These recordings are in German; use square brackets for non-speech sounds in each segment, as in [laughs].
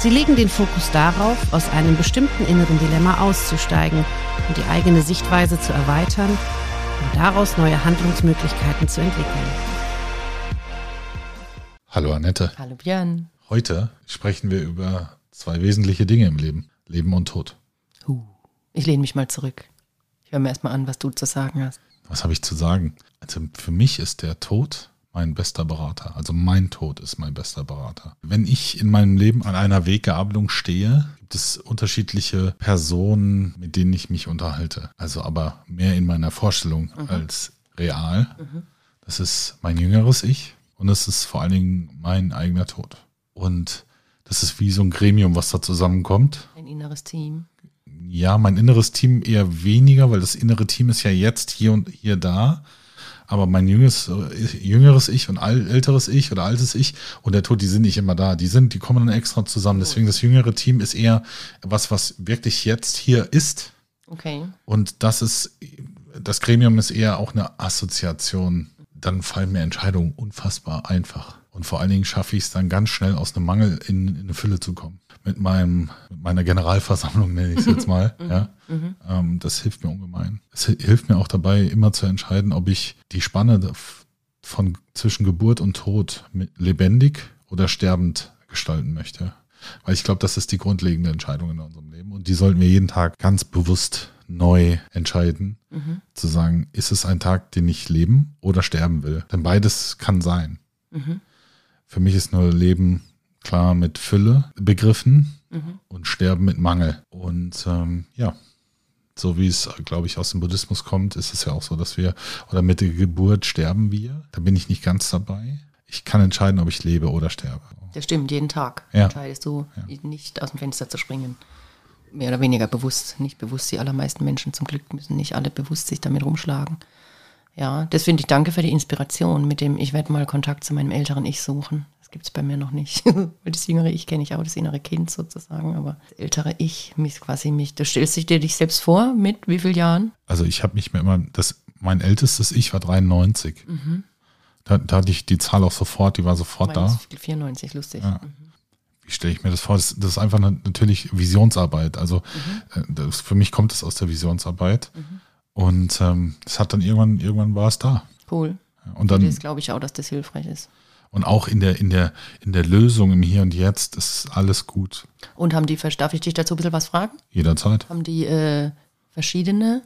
Sie legen den Fokus darauf, aus einem bestimmten inneren Dilemma auszusteigen und die eigene Sichtweise zu erweitern und daraus neue Handlungsmöglichkeiten zu entwickeln. Hallo Annette. Hallo Björn. Heute sprechen wir über zwei wesentliche Dinge im Leben. Leben und Tod. Uh, ich lehne mich mal zurück. Ich höre mir erstmal an, was du zu sagen hast. Was habe ich zu sagen? Also für mich ist der Tod mein bester Berater. Also mein Tod ist mein bester Berater. Wenn ich in meinem Leben an einer Weggabelung stehe, gibt es unterschiedliche Personen, mit denen ich mich unterhalte. Also aber mehr in meiner Vorstellung mhm. als real. Mhm. Das ist mein jüngeres Ich und es ist vor allen Dingen mein eigener Tod. Und das ist wie so ein Gremium, was da zusammenkommt. Ein inneres Team. Ja, mein inneres Team eher weniger, weil das innere Team ist ja jetzt hier und hier da aber mein jüngeres, jüngeres Ich und älteres Ich oder altes Ich und der Tod, die sind nicht immer da. Die sind, die kommen dann extra zusammen. Deswegen das jüngere Team ist eher was, was wirklich jetzt hier ist. Okay. Und das ist, das Gremium ist eher auch eine Assoziation. Dann fallen mir Entscheidungen unfassbar einfach. Und vor allen Dingen schaffe ich es dann ganz schnell aus einem Mangel in, in eine Fülle zu kommen mit meinem, mit meiner Generalversammlung, [laughs] nenne ich es jetzt mal. Mhm. ja. Mhm. Ähm, das hilft mir ungemein. Es hilft mir auch dabei, immer zu entscheiden, ob ich die Spanne von zwischen Geburt und Tod lebendig oder sterbend gestalten möchte. Weil ich glaube, das ist die grundlegende Entscheidung in unserem Leben. Und die sollten wir jeden Tag ganz bewusst neu entscheiden, mhm. zu sagen, ist es ein Tag, den ich leben oder sterben will? Denn beides kann sein. Mhm. Für mich ist nur Leben klar mit Fülle begriffen mhm. und Sterben mit Mangel. Und ähm, ja, so wie es, glaube ich, aus dem Buddhismus kommt, ist es ja auch so, dass wir, oder mit der Geburt sterben wir. Da bin ich nicht ganz dabei. Ich kann entscheiden, ob ich lebe oder sterbe. Das stimmt, jeden Tag ja. entscheidest du, ja. nicht aus dem Fenster zu springen. Mehr oder weniger bewusst, nicht bewusst. Die allermeisten Menschen zum Glück müssen nicht alle bewusst sich damit rumschlagen. Ja, das finde ich danke für die Inspiration mit dem, ich werde mal Kontakt zu meinem älteren Ich suchen. Das gibt es bei mir noch nicht. [laughs] Weil das jüngere Ich kenne ich auch, das innere Kind sozusagen, aber das ältere Ich, mich quasi mich, du stellst dich dir dich selbst vor mit wie vielen Jahren? Also ich habe mich mir immer, das, mein ältestes Ich war 93. Mhm. Da, da, hatte ich die Zahl auch sofort, die war sofort da. 94, lustig. Ja. Mhm. Wie stelle ich mir das vor? Das, das ist einfach eine, natürlich Visionsarbeit. Also mhm. Äh, das, für mich kommt es aus der Visionsarbeit. Mhm. Und es ähm, hat dann irgendwann, irgendwann war es da. Cool. Und dann, glaube ich auch, dass das hilfreich ist. Und auch in der, in der, in der Lösung im Hier und Jetzt ist alles gut. Und haben die, darf ich dich dazu ein bisschen was fragen? Jederzeit. Haben die äh, verschiedene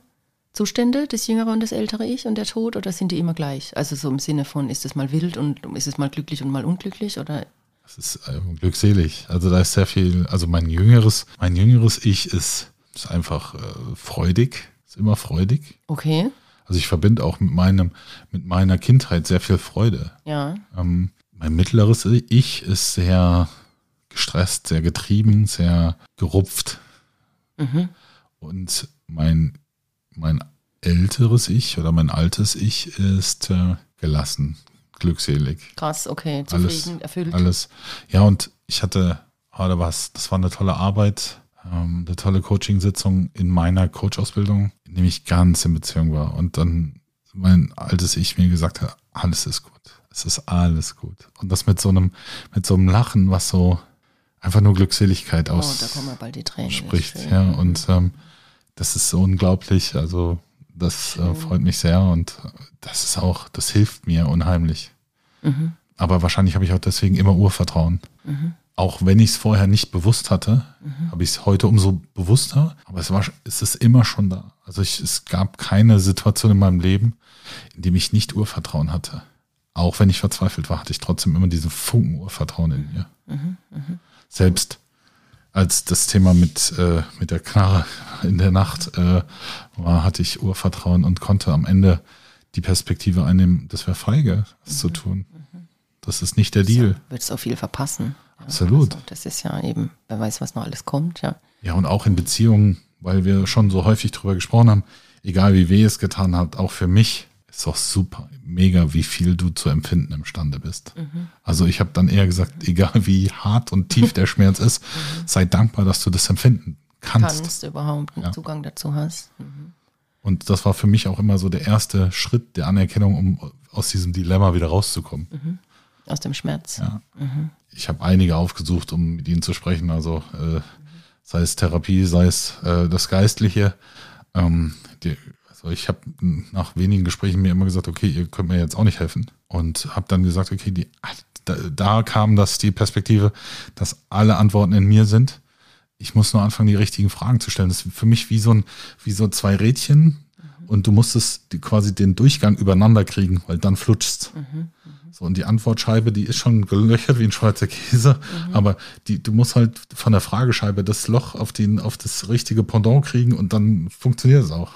Zustände, das jüngere und das ältere Ich und der Tod, oder sind die immer gleich? Also so im Sinne von, ist es mal wild und ist es mal glücklich und mal unglücklich, oder? Es ist äh, glückselig. Also da ist sehr viel, also mein jüngeres, mein jüngeres Ich ist, ist einfach äh, freudig, ist immer freudig. Okay. Also ich verbinde auch mit meinem, mit meiner Kindheit sehr viel Freude. Ja. Ähm, mein mittleres Ich ist sehr gestresst, sehr getrieben, sehr gerupft. Mhm. Und mein, mein älteres Ich oder mein altes Ich ist äh, gelassen, glückselig. Krass, okay, zufrieden, alles, erfüllt. Alles. Ja, und ich hatte, oh, da was, das war eine tolle Arbeit ähm, eine tolle Coaching-Sitzung in meiner Coach-Ausbildung, in dem ich ganz in Beziehung war und dann mein altes Ich mir gesagt hat, alles ist gut. Es ist alles gut. Und das mit so einem, mit so einem Lachen, was so einfach nur Glückseligkeit oh, aus da kommen wir bald die Tränen. spricht. Ja, und ähm, das ist so unglaublich. Also das äh, freut mich sehr und das ist auch, das hilft mir unheimlich. Mhm. Aber wahrscheinlich habe ich auch deswegen immer Urvertrauen. Mhm auch wenn ich es vorher nicht bewusst hatte, mhm. habe ich es heute umso bewusster. Aber es war, es ist immer schon da. Also ich, es gab keine Situation in meinem Leben, in dem ich nicht Urvertrauen hatte. Auch wenn ich verzweifelt war, hatte ich trotzdem immer diesen Funken Urvertrauen in mir. Mhm. Mhm. Selbst als das Thema mit, äh, mit der Knarre in der Nacht äh, war, hatte ich Urvertrauen und konnte am Ende die Perspektive einnehmen, das wäre feige, das zu mhm. tun. Das ist nicht der Deal. Wird so viel verpassen. Ja, Absolut. Also das ist ja eben, wer weiß, was noch alles kommt, ja. Ja, und auch in Beziehungen, weil wir schon so häufig drüber gesprochen haben, egal wie weh es getan hat, auch für mich ist doch super, mega, wie viel du zu empfinden imstande bist. Mhm. Also ich habe dann eher gesagt, egal wie hart und tief der Schmerz ist, [laughs] sei dankbar, dass du das empfinden kannst. Kannst du überhaupt einen Ja. Zugang dazu hast. Mhm. Und das war für mich auch immer so der erste Schritt der Anerkennung, um aus diesem Dilemma wieder rauszukommen. Aus dem Schmerz. Ja. Ich habe einige aufgesucht, um mit ihnen zu sprechen, also äh, sei es Therapie, sei es äh, das Geistliche. Ähm, die, also ich habe nach wenigen Gesprächen mir immer gesagt, okay, ihr könnt mir jetzt auch nicht helfen. Und habe dann gesagt, okay, die, da, da kam das die Perspektive, dass alle Antworten in mir sind. Ich muss nur anfangen, die richtigen Fragen zu stellen. Das ist für mich wie so ein, wie so zwei Rädchen und du musstest die, quasi den Durchgang übereinander kriegen, weil dann flutschst. So, und die Antwortscheibe, die ist schon gelöchert wie ein Schweizer Käse, aber die, du musst halt von der Fragescheibe das Loch auf, den, auf das richtige Pendant kriegen und dann funktioniert es auch.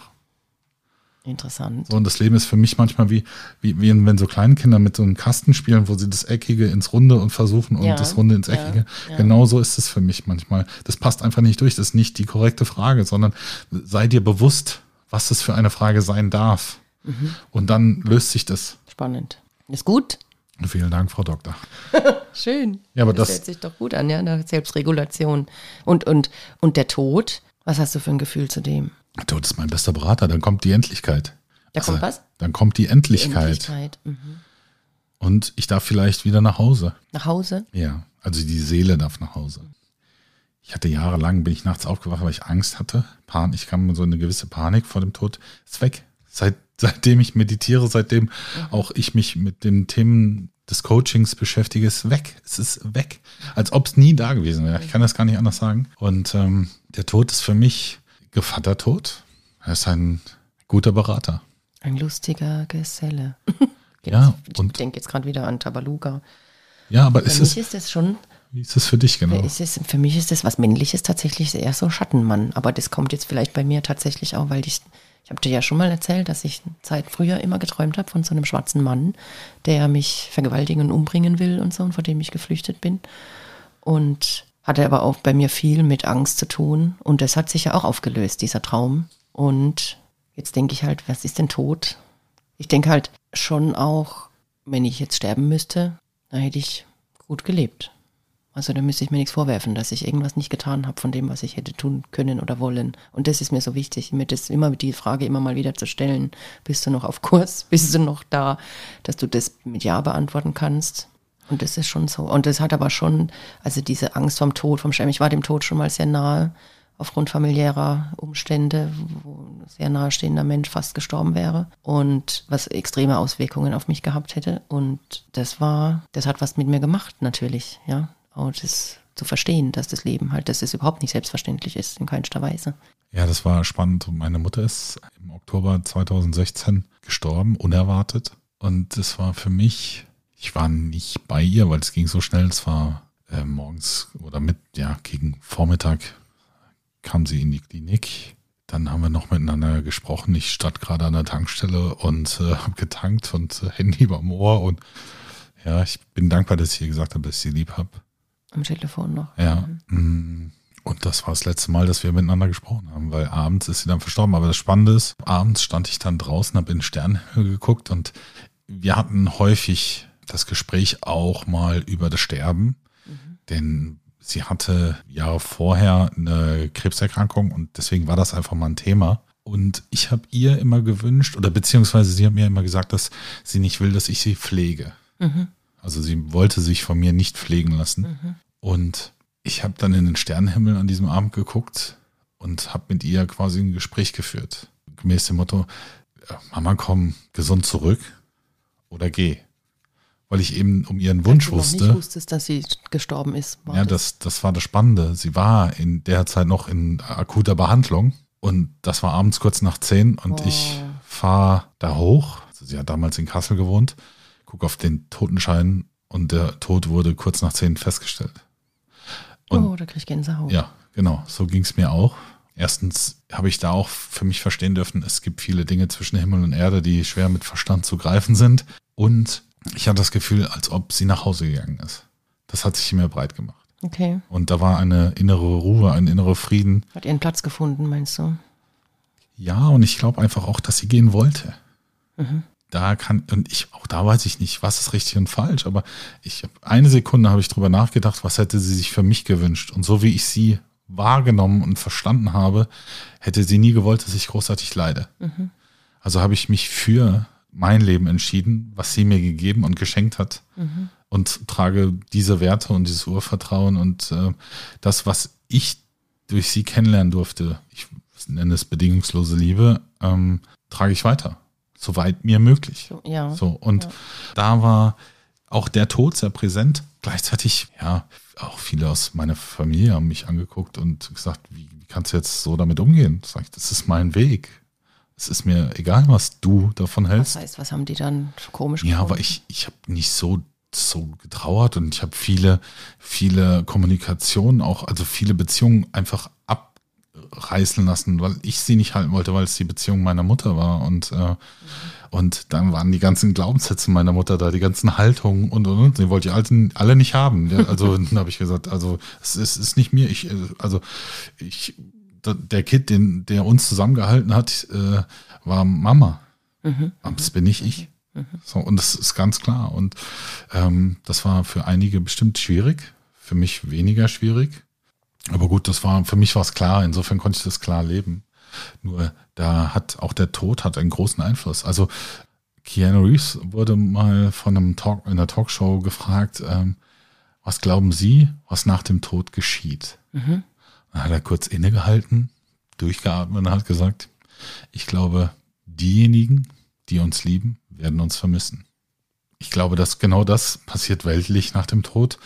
Interessant. So, und das Leben ist für mich manchmal wie, wie, wie wenn so Kleinkinder mit so einem Kasten spielen, wo sie das Eckige ins Runde und versuchen und Ja, das Runde ins ja, Eckige. ja. Genauso ist es für mich manchmal. Das passt einfach nicht durch. Das ist nicht die korrekte Frage, sondern sei dir bewusst, was es für eine Frage sein darf. Mhm. Und dann löst sich das. Spannend. Ist gut? Vielen Dank, Frau Doktor. [laughs] Schön. Ja, aber das- hört sich doch gut an, ja, nach Selbstregulation. Und, und, und der Tod, was hast du für ein Gefühl zu dem? Der Tod ist mein bester Berater. Dann kommt die Endlichkeit. Da kommt was? Dann kommt die Endlichkeit. Endlichkeit. Mhm. Und ich darf vielleicht wieder nach Hause. Nach Hause? Ja, also die Seele darf nach Hause. Ich hatte jahrelang, bin ich nachts aufgewacht, weil ich Angst hatte. Pan ich kam so eine gewisse Panik vor dem Tod. Ist weg. Seit, [laughs] seitdem ich meditiere, seitdem auch ich mich mit den Themen des Coachings beschäftige, ist weg. Es ist weg. Als ob es nie da gewesen wäre. Ich kann das gar nicht anders sagen. Und ähm, der Tod ist für mich Gevattertod. Er ist ein guter Berater. Ein lustiger Geselle. Ja, ich [laughs] denke jetzt gerade wieder an Tabaluga. ja, aber Für ist mich es, ist es schon, wie ist es für dich genau? es, für mich ist es was Männliches tatsächlich eher so Schattenmann. Aber das kommt jetzt vielleicht bei mir tatsächlich auch, weil ich, ich habe dir ja schon mal erzählt, dass ich Zeit früher immer geträumt habe von so einem schwarzen Mann, der mich vergewaltigen und umbringen will und so, und vor dem ich geflüchtet bin. Und hatte aber auch bei mir viel mit Angst zu tun. Und das hat sich ja auch aufgelöst, dieser Traum. Und jetzt denke ich halt, was ist denn Tod? Ich denke halt schon auch, wenn ich jetzt sterben müsste, dann hätte ich gut gelebt. Also da müsste ich mir nichts vorwerfen, dass ich irgendwas nicht getan habe von dem, was ich hätte tun können oder wollen. Und das ist mir so wichtig, mir das immer die Frage immer mal wieder zu stellen, bist du noch auf Kurs, [laughs] bist du noch da, dass du das mit Ja beantworten kannst. Und das ist schon so. Und das hat aber schon, also diese Angst vom Tod, vom Sterben, ich war dem Tod schon mal sehr nahe, aufgrund familiärer Umstände, wo ein sehr nahestehender Mensch fast gestorben wäre und was extreme Auswirkungen auf mich gehabt hätte. Und das war, das hat was mit mir gemacht, natürlich, ja. Und das zu verstehen, dass das Leben halt, dass es überhaupt nicht selbstverständlich ist, in keinster Weise. Ja, das war spannend. Meine Mutter ist im Oktober 2016 gestorben, unerwartet. Und das war für mich, ich war nicht bei ihr, weil es ging so schnell. Es war äh, morgens oder mit, ja, gegen Vormittag kam sie in die Klinik. Dann haben wir noch miteinander gesprochen. Ich stand gerade an der Tankstelle und äh, habe getankt und äh, Handy beim Ohr. Und ja, ich bin dankbar, dass ich ihr gesagt habe, dass ich sie lieb habe. Am Telefon noch. Ja. mm, Und das war das letzte Mal, dass wir miteinander gesprochen haben, weil abends ist sie dann verstorben. Aber das Spannende ist, abends stand ich dann draußen, habe in den Sternenhimmel geguckt und wir hatten häufig das Gespräch auch mal über das Sterben, denn sie hatte Jahre vorher eine Krebserkrankung und deswegen war das einfach mal ein Thema. Und ich habe ihr immer gewünscht, oder beziehungsweise sie hat mir immer gesagt, dass sie nicht will, dass ich sie pflege. Also sie wollte sich von mir nicht pflegen lassen. Und ich habe dann in den Sternenhimmel an diesem Abend geguckt und habe mit ihr quasi ein Gespräch geführt. Gemäß dem Motto, Mama, komm gesund zurück oder geh. Weil ich eben um ihren Wunsch du noch wusste. nicht wusstest, dass sie gestorben ist. Ja, das, das war das Spannende. Sie war in der Zeit noch in akuter Behandlung und das war abends kurz nach zehn und ich fahre da hoch. Also sie hat damals in Kassel gewohnt, gucke auf den Totenschein und der Tod wurde kurz nach zehn festgestellt. Und oh, da krieg ich Gänsehaut. ja, genau, so ging es mir auch. Erstens habe ich da auch für mich verstehen dürfen, es gibt viele Dinge zwischen Himmel und Erde, die schwer mit Verstand zu greifen sind. Und Ich hatte das Gefühl, als ob sie nach Hause gegangen ist. Das hat sich immer breit gemacht. Okay. Und da war eine innere Ruhe, ein innerer Frieden. Hat ihren Platz gefunden, meinst du? Ja, und ich glaube einfach auch, dass sie gehen wollte. Da kann, und ich, auch da weiß ich nicht, was ist richtig und falsch, aber ich hab, eine Sekunde habe ich drüber nachgedacht, was hätte sie sich für mich gewünscht. Und so wie ich sie wahrgenommen und verstanden habe, hätte sie nie gewollt, dass ich großartig leide. Also habe ich mich für mein Leben entschieden, was sie mir gegeben und geschenkt hat. Und trage diese Werte und dieses Urvertrauen und äh, das, was ich durch sie kennenlernen durfte, ich nenne es bedingungslose Liebe, ähm, trage ich weiter. Soweit mir möglich. Ja. So, und da war auch der Tod sehr präsent. Gleichzeitig, ja, auch viele aus meiner Familie haben mich angeguckt und gesagt, wie, wie kannst du jetzt so damit umgehen? Sag ich, das ist mein Weg. Es ist mir egal, was du davon Was hältst. heißt, was haben die dann komisch Ja, gefunden? aber ich, ich habe nicht so, so getrauert und ich habe viele, viele Kommunikationen auch, also viele Beziehungen einfach abreißen lassen, weil ich sie nicht halten wollte, weil es die Beziehung meiner Mutter war. Und, äh, und dann waren die ganzen Glaubenssätze meiner Mutter da, die ganzen Haltungen und und und. Die wollte ich alle, alle nicht haben. Ja, Also [laughs] dann habe ich gesagt, also es ist, ist nicht mir. Ich, äh, also ich, der Kid, den, der uns zusammengehalten hat, äh, war Mama. Aber das bin nicht ich. So, und das ist ganz klar. Und ähm, das war für einige bestimmt schwierig, für mich weniger schwierig. Aber gut, das war, für mich war es klar, insofern konnte ich das klar leben. Nur da hat auch der Tod hat einen großen Einfluss. Also Keanu Reeves wurde mal von einem Talk, in einer Talkshow gefragt, ähm, was glauben Sie, was nach dem Tod geschieht? Dann hat er kurz innegehalten, durchgeatmet und hat gesagt, ich glaube, diejenigen, die uns lieben, werden uns vermissen. Ich glaube, dass genau das passiert weltlich nach dem Tod.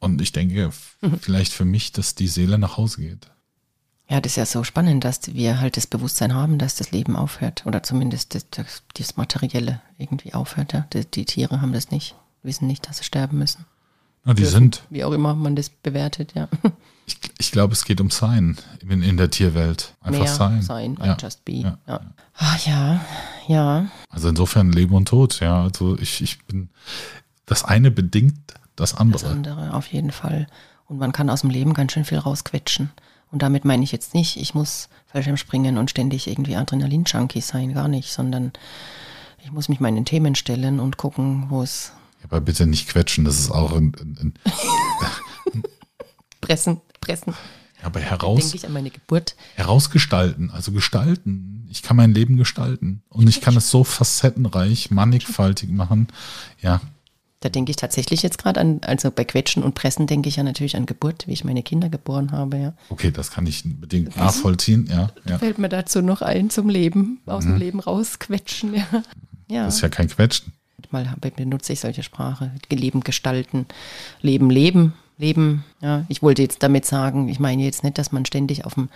Und ich denke, f- vielleicht für mich, dass die Seele nach Hause geht. Ja, das ist ja so spannend, dass wir halt das Bewusstsein haben, dass das Leben aufhört. Oder zumindest das, das, das Materielle irgendwie aufhört. Ja? Die, die Tiere haben das nicht, wissen nicht, dass sie sterben müssen. Na, die Dürfen. sind, Wie auch immer man das bewertet, ja. [laughs] ich, ich glaube, es geht um Sein in, in der Tierwelt. Einfach Mehr sein. sein, Ja. just be. Ja. Ja. Ah, ja, ja. Also insofern Leben und Tod, ja. Also ich, ich bin, das eine bedingt das Das andere. andere, auf jeden Fall. Und man kann aus dem Leben ganz schön viel rausquetschen. Und damit meine ich jetzt nicht, ich muss Fallschirm springen und ständig irgendwie Adrenalin-Junkie sein, gar nicht, sondern ich muss mich meinen Themen stellen und gucken, wo es Aber bitte nicht quetschen, das ist auch ein, ein, ein [laughs] pressen, pressen. aber heraus, Denke ich an meine Geburt. herausgestalten, also gestalten. Ich kann mein Leben gestalten. Und ich kann es so facettenreich, mannigfaltig machen. Ja, Da denke ich tatsächlich jetzt gerade an, also bei Quetschen und Pressen denke ich ja natürlich an Geburt, wie ich meine Kinder geboren habe, ja. okay, das kann ich bedingt nachvollziehen. Ja, ja. Fällt mir dazu noch ein zum Leben, aus dem Leben rausquetschen, ja. Ja. Das ist ja kein Quetschen. Mal benutze ich solche Sprache. Leben gestalten, Leben leben, Leben. Ja, ich wollte jetzt damit sagen, ich meine jetzt nicht, dass man ständig auf dem,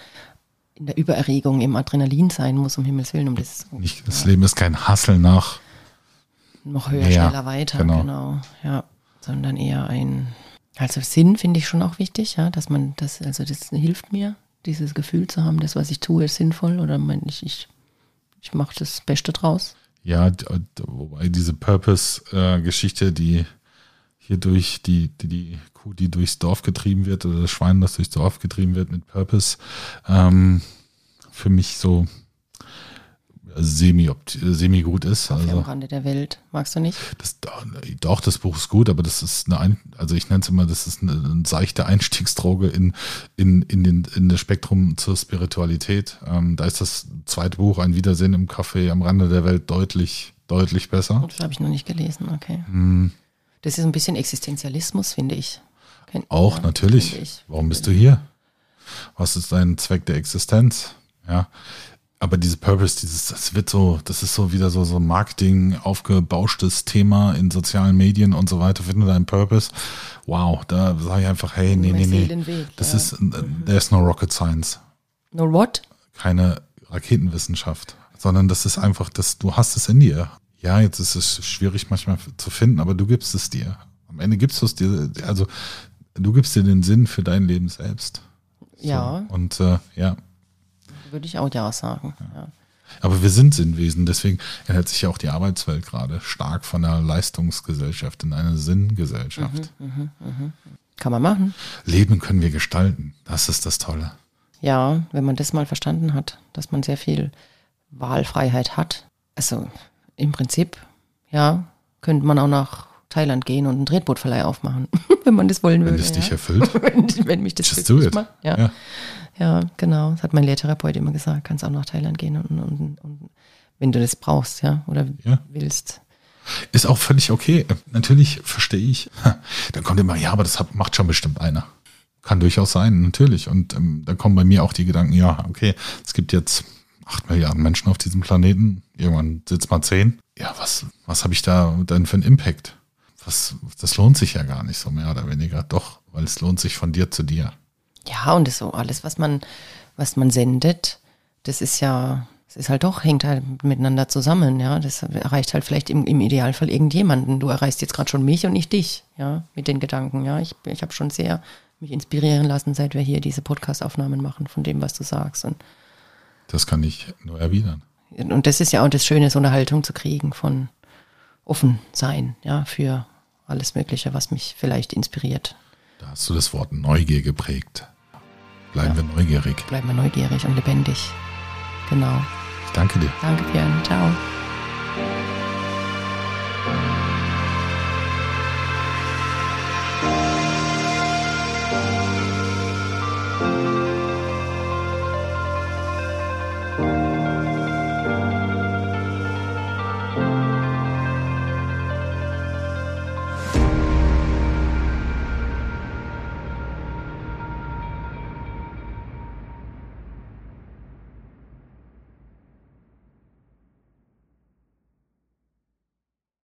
in der Übererregung im Adrenalin sein muss, um Himmels Willen, um das Nicht, das Leben ist kein Hassel nach. Noch höher, Ja, schneller, weiter, genau. genau. Ja, sondern eher ein, also Sinn finde ich schon auch wichtig, ja, dass man das, also das hilft mir, dieses Gefühl zu haben, das, was ich tue, ist sinnvoll oder mein, ich, ich, ich mache das Beste draus. Ja, wobei diese Purpose-Geschichte, die hier durch die, die, die Kuh, die durchs Dorf getrieben wird, oder das Schwein, das durchs Dorf getrieben wird mit Purpose, ähm, für mich so semi, semi gut ist. Kaffee Also am Rande der Welt. Magst du nicht? das, doch, das Buch ist gut, aber das ist eine, Ein- also ich nenne es immer, das ist eine, eine seichte Einstiegsdroge in, in, in, den, in das Spektrum zur Spiritualität. Ähm, da ist das zweite Buch, Ein Wiedersehen im Café am Rande der Welt, deutlich, deutlich besser. Das habe ich noch nicht gelesen, okay. Hm. Das ist ein bisschen Existenzialismus, finde ich. Kennt- Auch ja, natürlich. ich. Warum bist du hier? Was ist dein Zweck der Existenz? Ja. Aber diese Purpose, dieses, das wird so, das ist so wieder so, so Marketing aufgebauschtes Thema in sozialen Medien und so weiter. Finde deinen Purpose. Wow, da sage ich einfach, hey, nee, nee, nee. Das ja. ist, there's no rocket science. No what? Keine Raketenwissenschaft. Sondern das ist einfach, das, du hast es in dir. Ja, jetzt ist es schwierig manchmal zu finden, aber du gibst es dir. Am Ende gibst du es dir, also du gibst dir den Sinn für dein Leben selbst. Ja, Und äh, ja, würde ich auch ja sagen. Ja. Aber wir sind Sinnwesen, deswegen ändert sich ja auch die Arbeitswelt gerade stark von einer Leistungsgesellschaft in eine Sinngesellschaft. Mhm, Kann man machen. Leben können wir gestalten. Das ist das Tolle. Ja, wenn man das mal verstanden hat, dass man sehr viel Wahlfreiheit hat. Also im Prinzip, ja, könnte man auch nach Thailand gehen und einen Tretbootverleih aufmachen, [laughs] wenn man das wollen würde. Wenn es dich ja. erfüllt. [laughs] wenn, wenn mich das Just do it. macht. Ja. Ja. ja. genau. Das hat mein Lehrtherapeut immer gesagt. Kannst auch nach Thailand gehen und, und, und wenn du das brauchst, ja, oder Ja. willst. Ist auch völlig okay. Natürlich verstehe ich. [laughs] Dann kommt immer, ja, aber das macht schon bestimmt einer. Kann durchaus sein, natürlich. Und ähm, dann kommen bei mir auch die Gedanken, ja, okay, es gibt jetzt acht Milliarden Menschen auf diesem Planeten. Irgendwann sitzt mal zehn. Ja, was, was habe ich da denn für einen Impact? Was, das lohnt sich ja gar nicht so mehr oder weniger. Doch, weil es lohnt sich von dir zu dir. Ja, und das so alles, was man, was man sendet, das ist ja, es ist halt doch, hängt halt miteinander zusammen, ja. Das erreicht halt vielleicht im, im Idealfall irgendjemanden. Du erreichst jetzt gerade schon mich und nicht dich, ja, mit den Gedanken, ja. Ich, ich habe schon sehr mich inspirieren lassen, seit wir hier diese Podcast-Aufnahmen machen, von dem, was du sagst. Und, Das kann ich nur erwidern. und das ist ja auch das Schöne, so eine Haltung zu kriegen von offen sein, ja, für alles Mögliche, was mich vielleicht inspiriert. Da hast du das Wort Neugier geprägt. Bleiben wir neugierig. Bleiben wir neugierig und lebendig. Genau. Ich danke dir. Danke, Björn. Ciao.